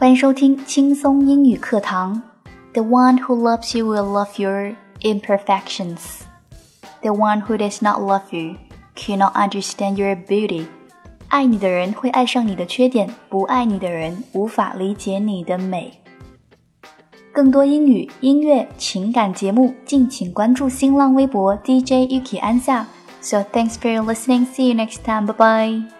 欢迎收听轻松英语课堂。The one who loves you will love your imperfections. The one who does not love you cannot understand your beauty. 爱你的人会爱上你的缺点，不爱你的人无法理解你的美。更多英语、音乐、情感节目，敬请关注新浪微博 DJ Ukki 安夏。So thanks for listening. See you next time. Bye bye.